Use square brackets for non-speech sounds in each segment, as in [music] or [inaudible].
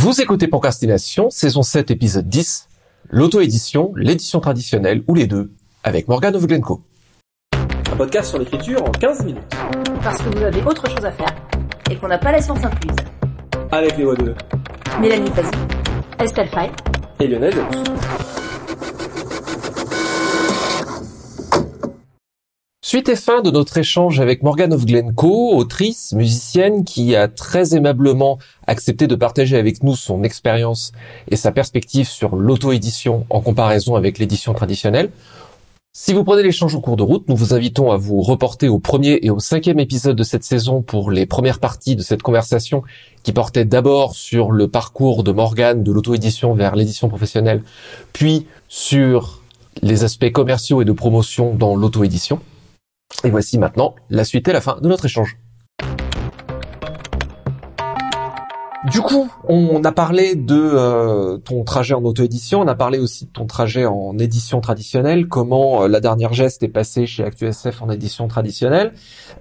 Vous écoutez Procrastination, saison 7, épisode 10, l'auto-édition, l'édition traditionnelle ou les deux, avec Morgan Ovglenko. Un podcast sur l'écriture en 15 minutes. Parce que vous avez autre chose à faire et qu'on n'a pas la science incluse. Avec les voix de Mélanie Fazi, Estelle Fay et Lionel Delous. Suite et fin de notre échange avec Morgan of Glencoe, autrice, musicienne, qui a très aimablement accepté de partager avec nous son expérience et sa perspective sur l'auto-édition en comparaison avec l'édition traditionnelle. Si vous prenez l'échange au cours de route, nous vous invitons à vous reporter au premier et au cinquième épisode de cette saison pour les premières parties de cette conversation qui portait d'abord sur le parcours de Morgan de l'auto-édition vers l'édition professionnelle, puis sur les aspects commerciaux et de promotion dans l'auto-édition. Et voici maintenant la suite et la fin de notre échange. Du coup, on a parlé de euh, ton trajet en auto-édition, on a parlé aussi de ton trajet en édition traditionnelle, comment euh, la dernière geste est passée chez ActuSF en édition traditionnelle.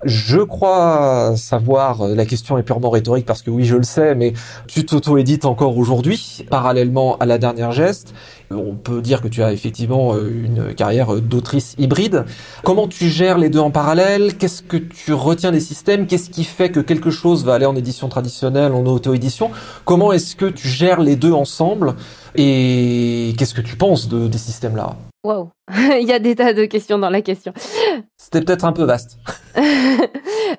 Je crois savoir, euh, la question est purement rhétorique parce que oui, je le sais, mais tu t'auto-édites encore aujourd'hui, parallèlement à la dernière geste. On peut dire que tu as effectivement une carrière d'autrice hybride. Comment tu gères les deux en parallèle? Qu'est-ce que tu retiens des systèmes? Qu'est-ce qui fait que quelque chose va aller en édition traditionnelle, en auto-édition? Comment est-ce que tu gères les deux ensemble? Et qu'est-ce que tu penses de, des systèmes-là? Wow, [laughs] il y a des tas de questions dans la question. C'était peut-être un peu vaste. [laughs]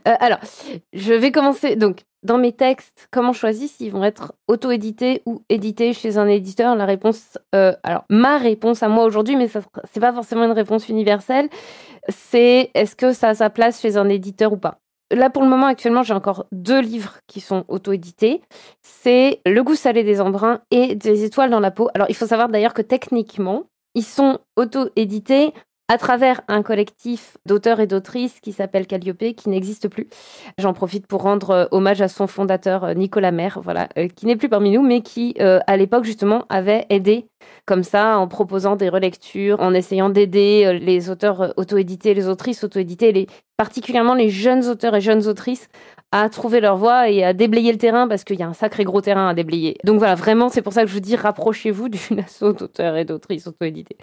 Euh, alors, je vais commencer. Donc, dans mes textes, comment je choisis s'ils vont être auto-édités ou édités chez un éditeur La réponse, euh, alors ma réponse à moi aujourd'hui, mais ce c'est pas forcément une réponse universelle, c'est est-ce que ça a sa place chez un éditeur ou pas? Là, pour le moment, actuellement, j'ai encore deux livres qui sont auto-édités. C'est Le goût salé des embruns et Des étoiles dans la peau. Alors, il faut savoir d'ailleurs que techniquement, ils sont auto-édités à travers un collectif d'auteurs et d'autrices qui s'appelle Calliope, qui n'existe plus. J'en profite pour rendre euh, hommage à son fondateur euh, Nicolas Maire, euh, qui n'est plus parmi nous, mais qui à l'époque justement avait aidé comme ça en proposant des relectures, en essayant d'aider les auteurs auto-édités, les autrices auto-éditées, les, particulièrement les jeunes auteurs et jeunes autrices à trouver leur voie et à déblayer le terrain parce qu'il y a un sacré gros terrain à déblayer. Donc voilà, vraiment, c'est pour ça que je vous dis rapprochez-vous d'une asso d'auteurs et d'autrices auto-édités.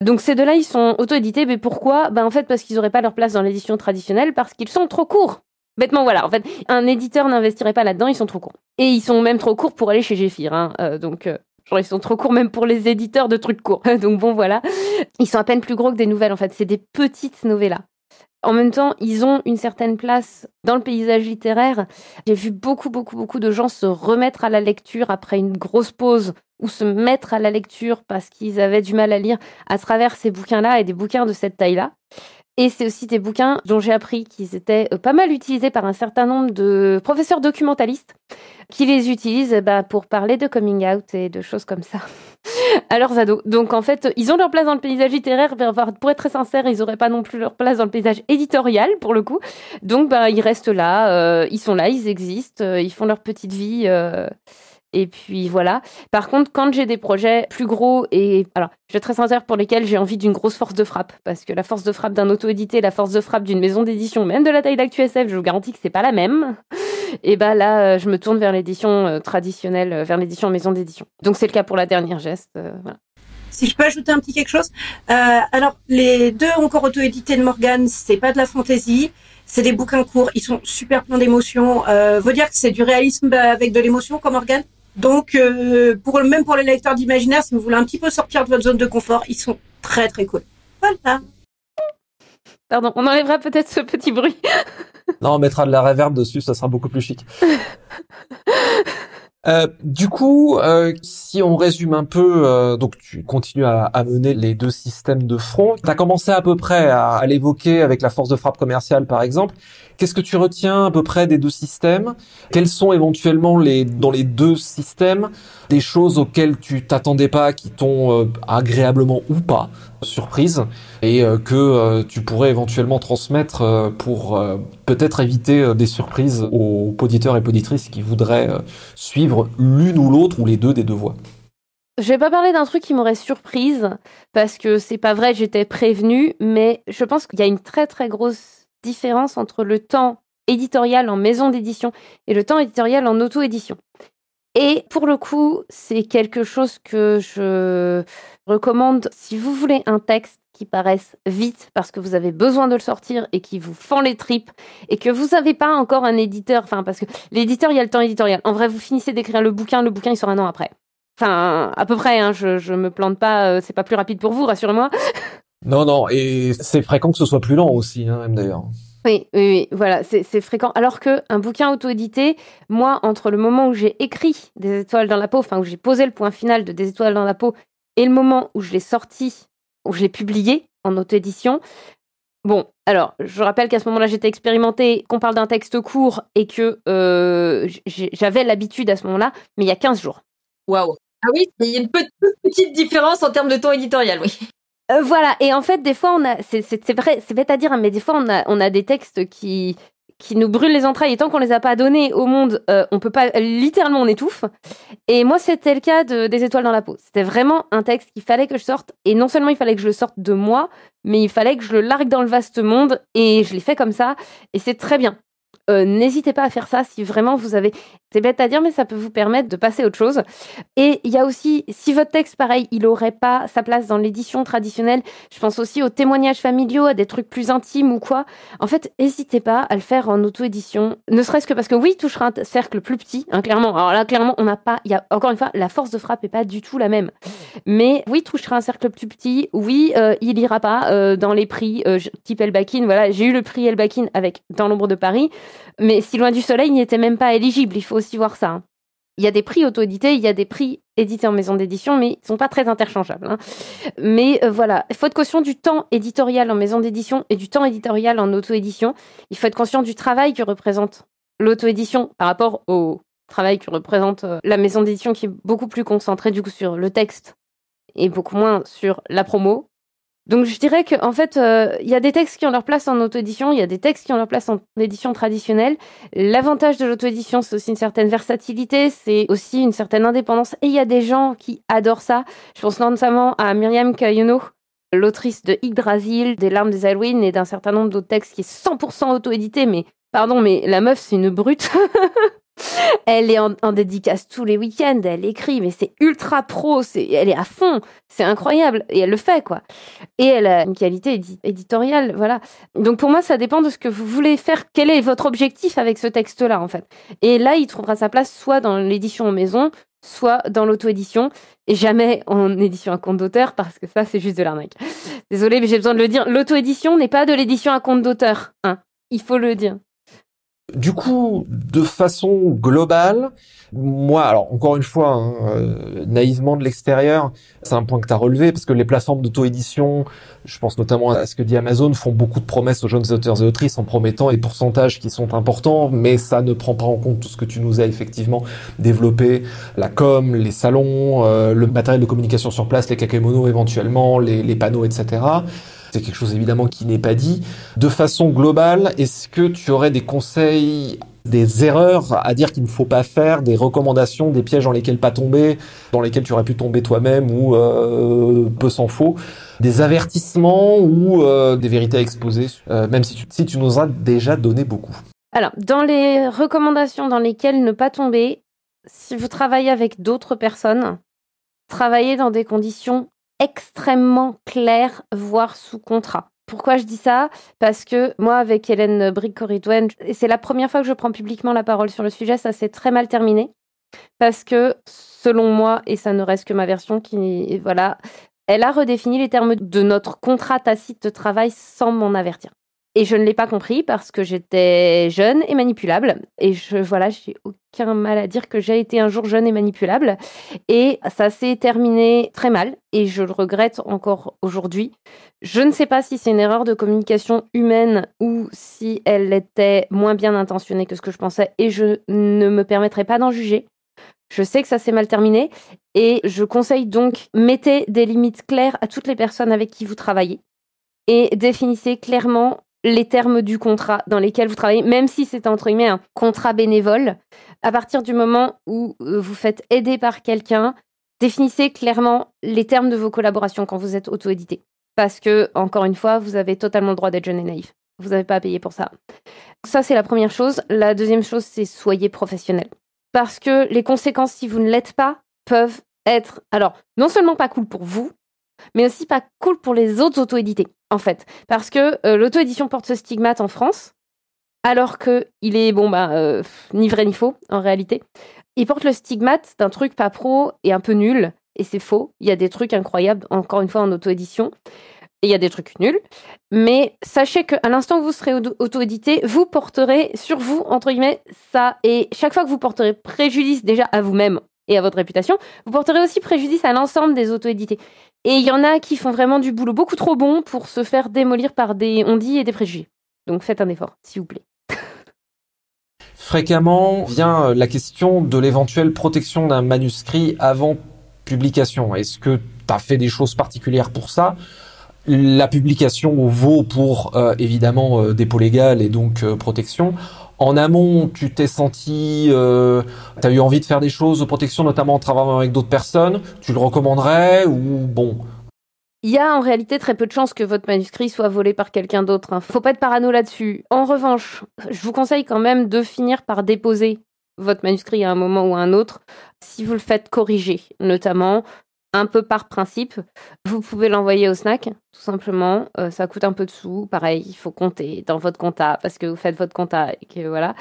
Donc ces deux-là, ils sont auto-édités, mais pourquoi? Ben en fait parce qu'ils n'auraient pas leur place dans l'édition traditionnelle parce qu'ils sont trop courts. Bêtement, voilà. En fait, un éditeur n'investirait pas là-dedans, ils sont trop courts. Et ils sont même trop courts pour aller chez Géphir. Hein. Euh, donc, euh, genre, ils sont trop courts même pour les éditeurs de trucs courts. [laughs] donc, bon, voilà. Ils sont à peine plus gros que des nouvelles, en fait. C'est des petites novellas. En même temps, ils ont une certaine place dans le paysage littéraire. J'ai vu beaucoup, beaucoup, beaucoup de gens se remettre à la lecture après une grosse pause ou se mettre à la lecture parce qu'ils avaient du mal à lire à travers ces bouquins-là et des bouquins de cette taille-là. Et c'est aussi des bouquins dont j'ai appris qu'ils étaient euh, pas mal utilisés par un certain nombre de professeurs documentalistes qui les utilisent bah, pour parler de coming out et de choses comme ça [laughs] à leurs ados. Donc en fait, ils ont leur place dans le paysage littéraire. Pour être très sincère, ils n'auraient pas non plus leur place dans le paysage éditorial pour le coup. Donc bah, ils restent là, euh, ils sont là, ils existent, euh, ils font leur petite vie. Et puis voilà. Par contre, quand j'ai des projets plus gros et alors, je suis très sincère pour lesquels j'ai envie d'une grosse force de frappe, parce que la force de frappe d'un auto-édité, la force de frappe d'une maison d'édition, même de la taille d'ActuSF, je vous garantis que c'est pas la même. [laughs] Et bah là, euh, je me tourne vers l'édition euh, traditionnelle, euh, vers l'édition maison d'édition. Donc c'est le cas pour la dernière geste. Si je peux ajouter un petit quelque chose. Alors, les deux encore auto-édités de Morgan, c'est pas de la fantaisie, c'est des bouquins courts, ils sont super pleins d'émotions. Euh, dire que c'est du réalisme avec de l'émotion comme Morgan donc, euh, pour même pour les lecteurs d'imaginaire, si vous voulez un petit peu sortir de votre zone de confort, ils sont très très cool. Voilà. Pardon, on enlèvera peut-être ce petit bruit. [laughs] non, on mettra de la reverb dessus, ça sera beaucoup plus chic. [laughs] Euh, du coup, euh, si on résume un peu, euh, donc tu continues à, à, mener les deux systèmes de front. Tu as commencé à peu près à, à l'évoquer avec la force de frappe commerciale, par exemple. Qu'est-ce que tu retiens à peu près des deux systèmes? Quels sont éventuellement les dans les deux systèmes des choses auxquelles tu t'attendais pas, qui t'ont euh, agréablement ou pas surprise et euh, que euh, tu pourrais éventuellement transmettre pour peut-être éviter des surprises aux auditeurs et auditrices qui voudraient suivre l'une ou l'autre ou les deux des deux voies? Je vais pas parler d'un truc qui m'aurait surprise parce que c'est pas vrai, j'étais prévenue, mais je pense qu'il y a une très très grosse différence entre le temps éditorial en maison d'édition et le temps éditorial en auto-édition. Et pour le coup, c'est quelque chose que je recommande si vous voulez un texte qui paraisse vite parce que vous avez besoin de le sortir et qui vous fend les tripes et que vous n'avez pas encore un éditeur, enfin parce que l'éditeur il y a le temps éditorial. En vrai, vous finissez d'écrire le bouquin, le bouquin il sort un an après. Enfin, à peu près, hein, je, je me plante pas, euh, c'est pas plus rapide pour vous, rassurez-moi. [laughs] Non, non, et c'est fréquent que ce soit plus lent aussi, hein, même d'ailleurs. Oui, oui, oui, voilà, c'est fréquent. Alors que un bouquin auto-édité, moi, entre le moment où j'ai écrit Des étoiles dans la peau, enfin où j'ai posé le point final de Des étoiles dans la peau, et le moment où je l'ai sorti, où je l'ai publié en auto-édition, Bon, alors, je rappelle qu'à ce moment-là, j'étais expérimentée, qu'on parle d'un texte court et que euh, j'avais l'habitude à ce moment-là, mais il y a 15 jours. Waouh. Ah oui, il y a une petite, petite différence en termes de temps éditorial, oui. Euh, voilà, et en fait, des fois, on a, c'est vrai, c'est bête à dire, hein, mais des fois, on a, on a des textes qui, qui nous brûlent les entrailles et tant qu'on les a pas donnés au monde, euh, on peut pas, littéralement, on étouffe. Et moi, c'était le cas de des étoiles dans la peau. C'était vraiment un texte qu'il fallait que je sorte, et non seulement il fallait que je le sorte de moi, mais il fallait que je le largue dans le vaste monde, et je l'ai fait comme ça, et c'est très bien. Euh, n'hésitez pas à faire ça si vraiment vous avez. C'est bête à dire, mais ça peut vous permettre de passer à autre chose. Et il y a aussi, si votre texte, pareil, il n'aurait pas sa place dans l'édition traditionnelle, je pense aussi aux témoignages familiaux, à des trucs plus intimes ou quoi. En fait, n'hésitez pas à le faire en auto-édition, ne serait-ce que parce que oui, il touchera un cercle plus petit, hein, clairement. Alors là, clairement, on n'a pas. Y a encore une fois, la force de frappe n'est pas du tout la même. Mais oui, il touchera un cercle plus petit. Oui, euh, il ira pas euh, dans les prix type Elbakin. Voilà, j'ai eu le prix Elbakin avec Dans l'ombre de Paris. Mais Si loin du soleil n'était même pas éligible, il faut aussi voir ça. Hein. Il y a des prix auto-édités, il y a des prix édités en maison d'édition, mais ils sont pas très interchangeables. Hein. Mais euh, voilà, il faut être conscient du temps éditorial en maison d'édition et du temps éditorial en auto-édition. Il faut être conscient du travail que représente l'auto-édition par rapport au travail que représente euh, la maison d'édition qui est beaucoup plus concentrée du coup sur le texte et beaucoup moins sur la promo, donc je dirais qu'en en fait, euh, il y a des textes qui ont leur place en auto-édition, il y a des textes qui ont leur place en édition traditionnelle. L'avantage de l'auto-édition, c'est aussi une certaine versatilité, c'est aussi une certaine indépendance. Et il y a des gens qui adorent ça. Je pense notamment à Myriam Kayono, l'autrice de Yggdrasil, des larmes des Halloween et d'un certain nombre d'autres textes qui est 100% auto-édité, mais pardon, mais la meuf, c'est une brute. [laughs] [laughs] Elle est en, dédicace tous les week-ends, elle écrit, mais c'est ultra pro, elle est à fond, c'est incroyable, et elle le fait, quoi. Et elle a une qualité éditoriale, voilà. Donc pour moi, ça dépend de ce que vous voulez faire, quel est votre objectif avec ce texte-là, en fait. Et là, il trouvera sa place soit dans l'édition en maison, soit dans l'auto-édition, et jamais en édition à compte d'auteur, parce que ça, c'est juste de l'arnaque. Désolée, mais j'ai besoin de le dire, l'auto-édition n'est pas de l'édition à compte d'auteur, hein. Il faut le dire. Du coup, de façon globale, moi, alors encore une fois, hein, euh, naïvement de l'extérieur, c'est un point que tu as relevé, parce que les plateformes d'auto-édition, je pense notamment à ce que dit Amazon, font beaucoup de promesses aux jeunes auteurs et autrices en promettant des pourcentages qui sont importants, mais ça ne prend pas en compte tout ce que tu nous as effectivement développé, la com, les salons, euh, le matériel de communication sur place, les kakemono éventuellement, les panneaux, etc c'est quelque chose évidemment qui n'est pas dit. De façon globale, est-ce que tu aurais des conseils des erreurs à dire qu'il ne faut pas faire, des recommandations, des pièges dans lesquels pas tomber, dans lesquels tu aurais pu tomber toi-même ou euh, peu s'en faut, des avertissements ou euh, des vérités à exposer, euh, même si tu, si tu nous as déjà donné beaucoup. Alors, dans les recommandations dans lesquelles ne pas tomber, si vous travaillez avec d'autres personnes, travaillez dans des conditions extrêmement clair, voire sous contrat. Pourquoi je dis ça? Parce que moi, avec Hélène Brick-Corridwen, c'est la première fois que je prends publiquement la parole sur le sujet, ça s'est très mal terminé. Parce que, selon moi, et ça ne reste que ma version qui, voilà, elle a redéfini les termes de notre contrat tacite de travail sans m'en avertir. Et je ne l'ai pas compris parce que j'étais jeune et manipulable. Et je, voilà, j'ai aucun mal à dire que j'ai été un jour jeune et manipulable. Et ça s'est terminé très mal. Et je le regrette encore aujourd'hui. Je ne sais pas si c'est une erreur de communication humaine ou si elle était moins bien intentionnée que ce que je pensais. Et je ne me permettrai pas d'en juger. Je sais que ça s'est mal terminé et je conseille donc mettez des limites claires à toutes les personnes avec qui vous travaillez et définissez clairement les termes du contrat dans lesquels vous travaillez, même si c'est entre guillemets un contrat bénévole, à partir du moment où euh, vous faites aider par quelqu'un, définissez clairement les termes de vos collaborations quand vous êtes auto-édité. Parce que, encore une fois, vous avez totalement le droit d'être jeune et naïf. Vous n'avez pas à payer pour ça. Ça, c'est la première chose. La deuxième chose, c'est soyez professionnel. parce que les conséquences, si vous ne l'êtes pas, peuvent être, alors, non seulement pas cool pour vous, mais aussi pas cool pour les autres auto-édités, en fait. Parce que euh, l'auto-édition porte ce stigmate en France, alors que il est, bon, bah, euh, ni vrai ni faux, en réalité. Il porte le stigmate d'un truc pas pro et un peu nul, et c'est faux. Il y a des trucs incroyables, encore une fois, en auto-édition. Et il y a des trucs nuls. Mais sachez qu'à l'instant où vous serez auto-édité, vous porterez sur vous, entre guillemets, ça. Et chaque fois que vous porterez préjudice déjà à vous-même et à votre réputation, vous porterez aussi préjudice à l'ensemble des auto-édités. Et il y en a qui font vraiment du boulot beaucoup trop bon pour se faire démolir par des on-dit et des préjugés. Donc faites un effort, s'il vous plaît. [laughs] Fréquemment vient la question de l'éventuelle protection d'un manuscrit avant publication. Est-ce que tu as fait des choses particulières pour ça? La publication vaut pour euh, évidemment euh, dépôt légal et donc euh, protection. En amont, tu t'es senti, euh, tu as eu envie de faire des choses de protection, notamment en travaillant avec d'autres personnes. Tu le recommanderais ou bon? Il y a en réalité très peu de chances que votre manuscrit soit volé par quelqu'un d'autre. Hein. Faut pas être parano là-dessus. En revanche, je vous conseille quand même de finir par déposer votre manuscrit à un moment ou à un autre si vous le faites corriger, notamment un peu par principe. Vous pouvez l'envoyer au snack, tout simplement. Euh, ça coûte un peu de sous. Pareil, il faut compter dans votre compta parce que vous faites votre compta et que voilà.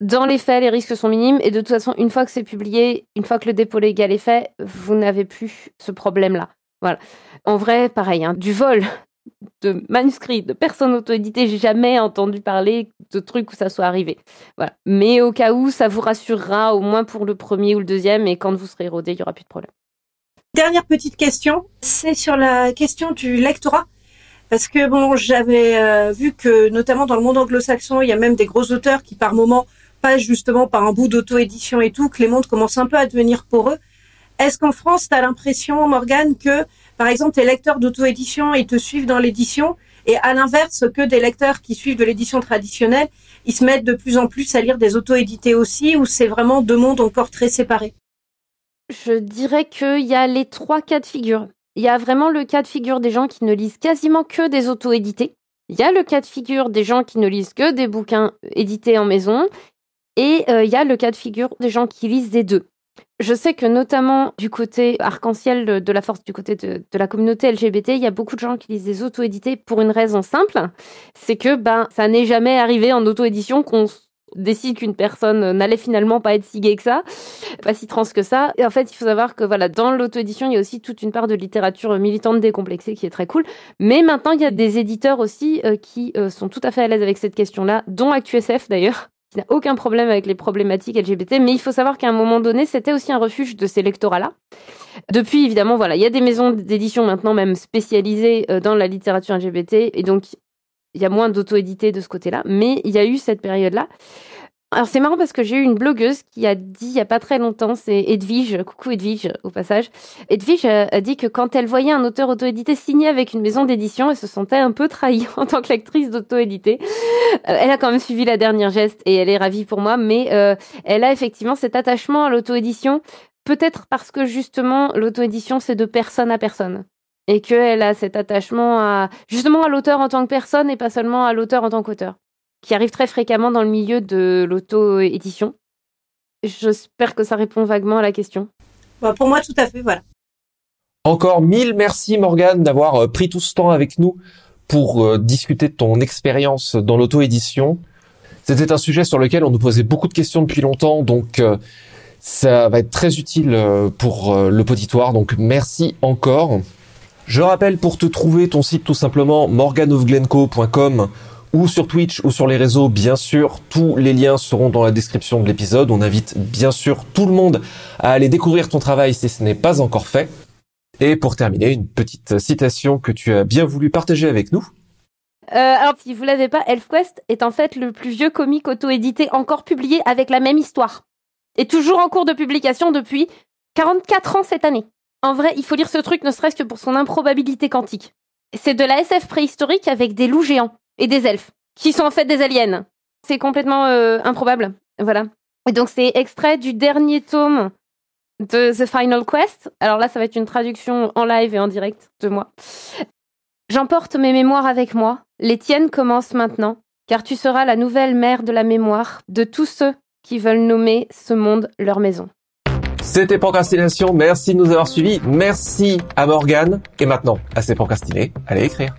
Dans les faits, les risques sont minimes et de toute façon, une fois que c'est publié, une fois que le dépôt légal est fait, vous n'avez plus ce problème-là. Voilà. En vrai, pareil, hein, du vol de manuscrits de personnes auto-éditées, j'ai jamais entendu parler de trucs où ça soit arrivé. Voilà. Mais au cas où, ça vous rassurera au moins pour le premier ou le deuxième et quand vous serez rodé, il y aura plus de problème. Dernière petite question, c'est sur la question du lectorat. Parce que bon, j'avais euh, vu que notamment dans le monde anglo-saxon, il y a même des gros auteurs qui par moment passent justement par un bout d'auto-édition et tout, que les mondes commencent un peu à devenir pour eux. Est-ce qu'en France, tu as l'impression, Morgane, que par exemple tes lecteurs d'auto-édition, ils te suivent dans l'édition et à l'inverse que des lecteurs qui suivent de l'édition traditionnelle, ils se mettent de plus en plus à lire des auto-édités aussi, ou c'est vraiment deux mondes encore très séparés? Je dirais qu'il y a les trois cas de figure. Il y a vraiment le cas de figure des gens qui ne lisent quasiment que des auto-édités. Il y a le cas de figure des gens qui ne lisent que des bouquins édités en maison. Et euh, il y a le cas de figure des gens qui lisent des deux. Je sais que notamment du côté arc-en-ciel de la force, du côté de, la communauté LGBT, il y a beaucoup de gens qui lisent des auto-édités pour une raison simple, c'est que ben ça n'est jamais arrivé en auto-édition qu'on décide qu'une personne n'allait finalement pas être si gay que ça, pas si trans que ça. Et en fait, il faut savoir que voilà, dans l'auto-édition, il y a aussi toute une part de littérature militante décomplexée qui est très cool. Mais maintenant, il y a des éditeurs aussi euh, qui euh, sont tout à fait à l'aise avec cette question-là, dont ActuSF d'ailleurs qui n'a aucun problème avec les problématiques LGBT, mais il faut savoir qu'à un moment donné, c'était aussi un refuge de ces lectorats-là. Depuis, évidemment, voilà, il y a des maisons d'édition maintenant même spécialisées euh, dans la littérature LGBT, et donc il y a moins d'auto-édité de ce côté-là, mais il y a eu cette période-là. Alors c'est marrant parce que j'ai eu une blogueuse qui a dit il y a pas très longtemps, c'est Edwige, coucou Edwige au passage. Edwige a dit que quand elle voyait un auteur auto-édité signé avec une maison d'édition, elle se sentait un peu trahie [laughs] en tant que d'auto-édité. Euh, elle a quand même suivi la dernière geste et elle est ravie pour moi, mais euh, elle a effectivement cet attachement à l'auto-édition, peut-être parce que justement l'auto-édition c'est de personne à personne et qu'elle a cet attachement à justement à l'auteur en tant que personne et pas seulement à l'auteur en tant qu'auteur, qui arrive très fréquemment dans le milieu de l'auto-édition. J'espère que ça répond vaguement à la question. Bah, pour moi, tout à fait, voilà. Encore mille merci Morgane d'avoir euh, pris tout ce temps avec nous pour euh, discuter de ton expérience dans l'auto-édition. C'était un sujet sur lequel on nous posait beaucoup de questions depuis longtemps, donc euh, ça va être très utile pour le poditoire. Donc merci encore. Je rappelle pour te trouver ton site tout simplement morganofglenco.com ou sur Twitch ou sur les réseaux, bien sûr, tous les liens seront dans la description de l'épisode. On invite bien sûr tout le monde à aller découvrir ton travail si ce n'est pas encore fait. Et pour terminer, une petite citation que tu as bien voulu partager avec nous. Euh, alors, si vous l'avez pas, ElfQuest est en fait le plus vieux comic auto-édité encore publié avec la même histoire. Et toujours en cours de publication depuis 44 ans cette année. En vrai, il faut lire ce truc ne serait-ce que pour son improbabilité quantique. C'est de la SF préhistorique avec des loups géants et des elfes, qui sont en fait des aliens. C'est complètement euh, improbable. Voilà. Et donc c'est extrait du dernier tome de The Final Quest. Alors là, ça va être une traduction en live et en direct de moi. J'emporte mes mémoires avec moi. Les tiennes commencent maintenant, car tu seras la nouvelle mère de la mémoire de tous ceux qui veulent nommer ce monde leur maison. C'était Procrastination, merci de nous avoir suivis, merci à Morgane, et maintenant, assez procrastiné, allez écrire.